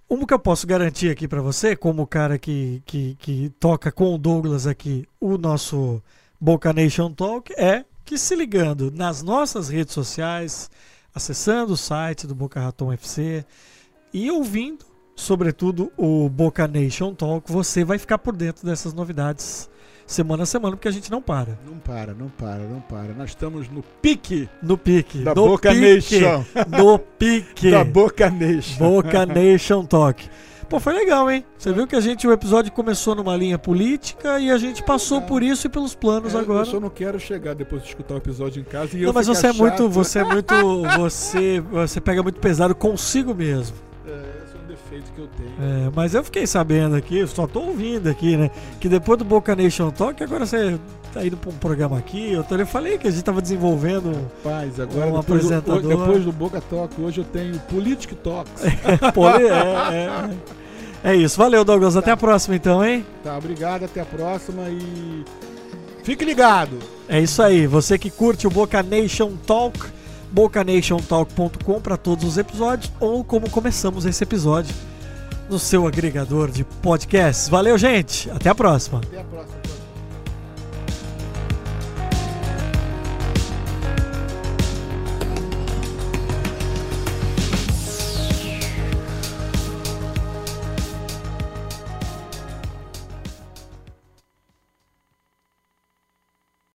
Uma que eu posso garantir aqui para você, como o cara que, que, que toca com o Douglas aqui o nosso Boca Nation Talk, é que se ligando nas nossas redes sociais, acessando o site do Boca Raton FC e ouvindo sobretudo o Boca Nation Talk, você vai ficar por dentro dessas novidades semana a semana, porque a gente não para. Não para, não para, não para. Nós estamos no pique. No pique. Da Boca pique, Nation. No pique. Da Boca Nation. Boca Nation Talk. Pô, foi legal, hein? Você viu que a gente, o episódio começou numa linha política e a gente passou por isso e pelos planos É, agora. Eu só não quero chegar depois de escutar o episódio em casa e eu Não, mas ficar você é muito, chato. você é muito, você, você pega muito pesado consigo mesmo. É, é defeito que eu tenho. É, mas eu fiquei sabendo aqui, só tô ouvindo aqui, né? Que depois do Boca Nation Talk, agora você tá indo pra um programa aqui. Eu, tô, eu falei que a gente tava desenvolvendo. Rapaz, agora Um depois do, apresentador. depois do Boca Talk, hoje eu tenho Politic Talks. Pô, é, é, é isso. Valeu, Douglas. Até a próxima, então, hein? Tá, obrigado, até a próxima e fique ligado. É isso aí. Você que curte o Boca Nation Talk, bocanationtalk.com para todos os episódios ou como começamos esse episódio no seu agregador de podcasts. Valeu, gente. Até a próxima. Até a próxima.